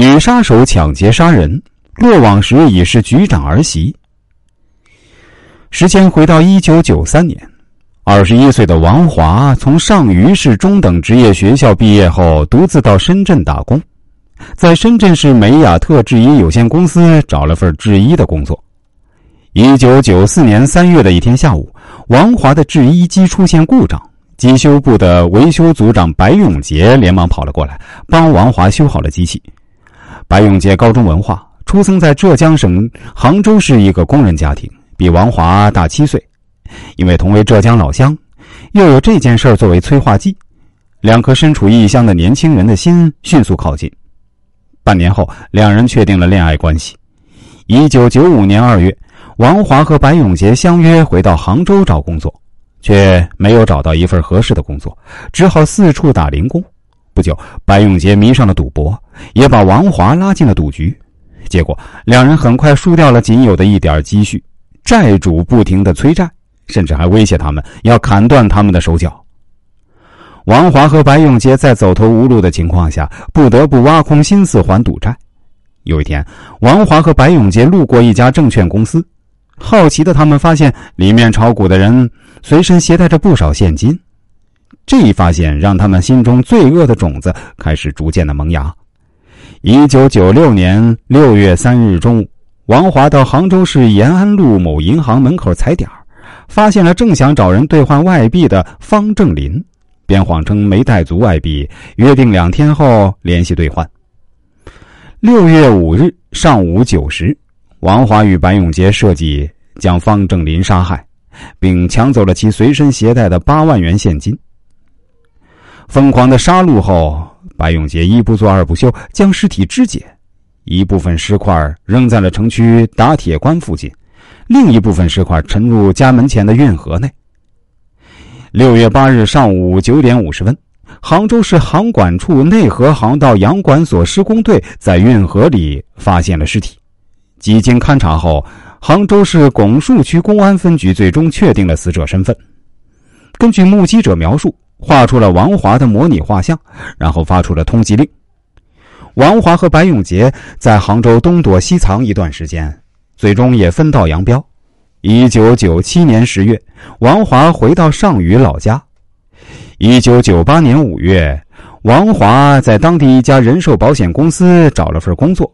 女杀手抢劫杀人，落网时已是局长儿媳。时间回到一九九三年，二十一岁的王华从上虞市中等职业学校毕业后，独自到深圳打工，在深圳市美雅特制衣有限公司找了份制衣的工作。一九九四年三月的一天下午，王华的制衣机出现故障，机修部的维修组长白永杰连忙跑了过来，帮王华修好了机器。白永杰高中文化，出生在浙江省杭州市一个工人家庭，比王华大七岁。因为同为浙江老乡，又有这件事作为催化剂，两颗身处异乡的年轻人的心迅速靠近。半年后，两人确定了恋爱关系。一九九五年二月，王华和白永杰相约回到杭州找工作，却没有找到一份合适的工作，只好四处打零工。不久，白永杰迷上了赌博，也把王华拉进了赌局。结果，两人很快输掉了仅有的一点积蓄，债主不停的催债，甚至还威胁他们要砍断他们的手脚。王华和白永杰在走投无路的情况下，不得不挖空心思还赌债。有一天，王华和白永杰路过一家证券公司，好奇的他们发现里面炒股的人随身携带着不少现金。这一发现让他们心中罪恶的种子开始逐渐的萌芽。一九九六年六月三日中午，王华到杭州市延安路某银行门口踩点发现了正想找人兑换外币的方正林，便谎称没带足外币，约定两天后联系兑换。六月五日上午九时，王华与白永杰设计将方正林杀害，并抢走了其随身携带的八万元现金。疯狂的杀戮后，白永杰一不做二不休，将尸体肢解，一部分尸块扔在了城区打铁关附近，另一部分尸块沉入家门前的运河内。六月八日上午九点五十分，杭州市航管处内河航道洋管所施工队在运河里发现了尸体。几经勘查后，杭州市拱墅区公安分局最终确定了死者身份。根据目击者描述。画出了王华的模拟画像，然后发出了通缉令。王华和白永杰在杭州东躲西藏一段时间，最终也分道扬镳。一九九七年十月，王华回到上虞老家。一九九八年五月，王华在当地一家人寿保险公司找了份工作。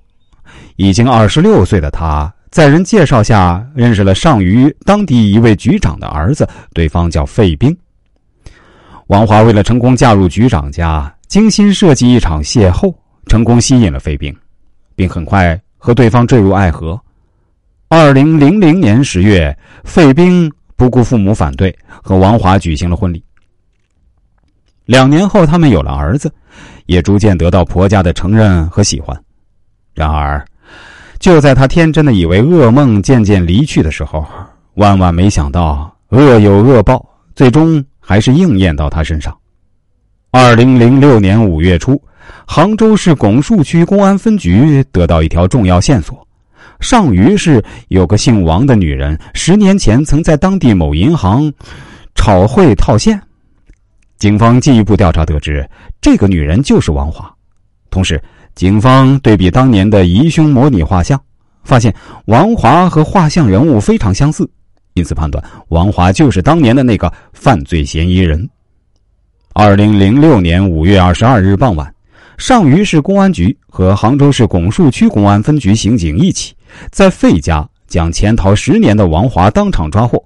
已经二十六岁的他，在人介绍下认识了上虞当地一位局长的儿子，对方叫费兵。王华为了成功嫁入局长家，精心设计一场邂逅，成功吸引了费兵，并很快和对方坠入爱河。二零零零年十月，费兵不顾父母反对，和王华举行了婚礼。两年后，他们有了儿子，也逐渐得到婆家的承认和喜欢。然而，就在他天真的以为噩梦渐渐离去的时候，万万没想到恶有恶报，最终。还是应验到他身上。二零零六年五月初，杭州市拱墅区公安分局得到一条重要线索：上虞市有个姓王的女人，十年前曾在当地某银行炒汇套现。警方进一步调查得知，这个女人就是王华。同时，警方对比当年的疑凶模拟画像，发现王华和画像人物非常相似。因此判断王华就是当年的那个犯罪嫌疑人。二零零六年五月二十二日傍晚，上虞市公安局和杭州市拱墅区公安分局刑警一起在费家将潜逃十年的王华当场抓获。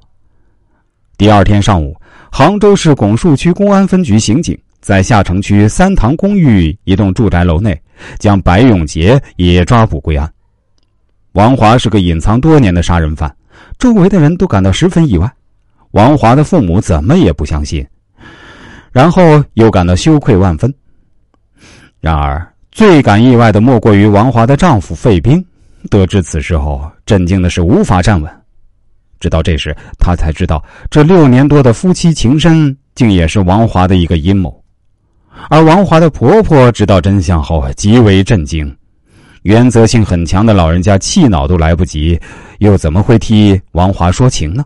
第二天上午，杭州市拱墅区公安分局刑警在下城区三塘公寓一栋住宅楼内将白永杰也抓捕归案。王华是个隐藏多年的杀人犯。周围的人都感到十分意外，王华的父母怎么也不相信，然后又感到羞愧万分。然而，最感意外的莫过于王华的丈夫费兵，得知此事后，震惊的是无法站稳。直到这时，他才知道这六年多的夫妻情深，竟也是王华的一个阴谋。而王华的婆婆知道真相后，极为震惊。原则性很强的老人家气恼都来不及，又怎么会替王华说情呢？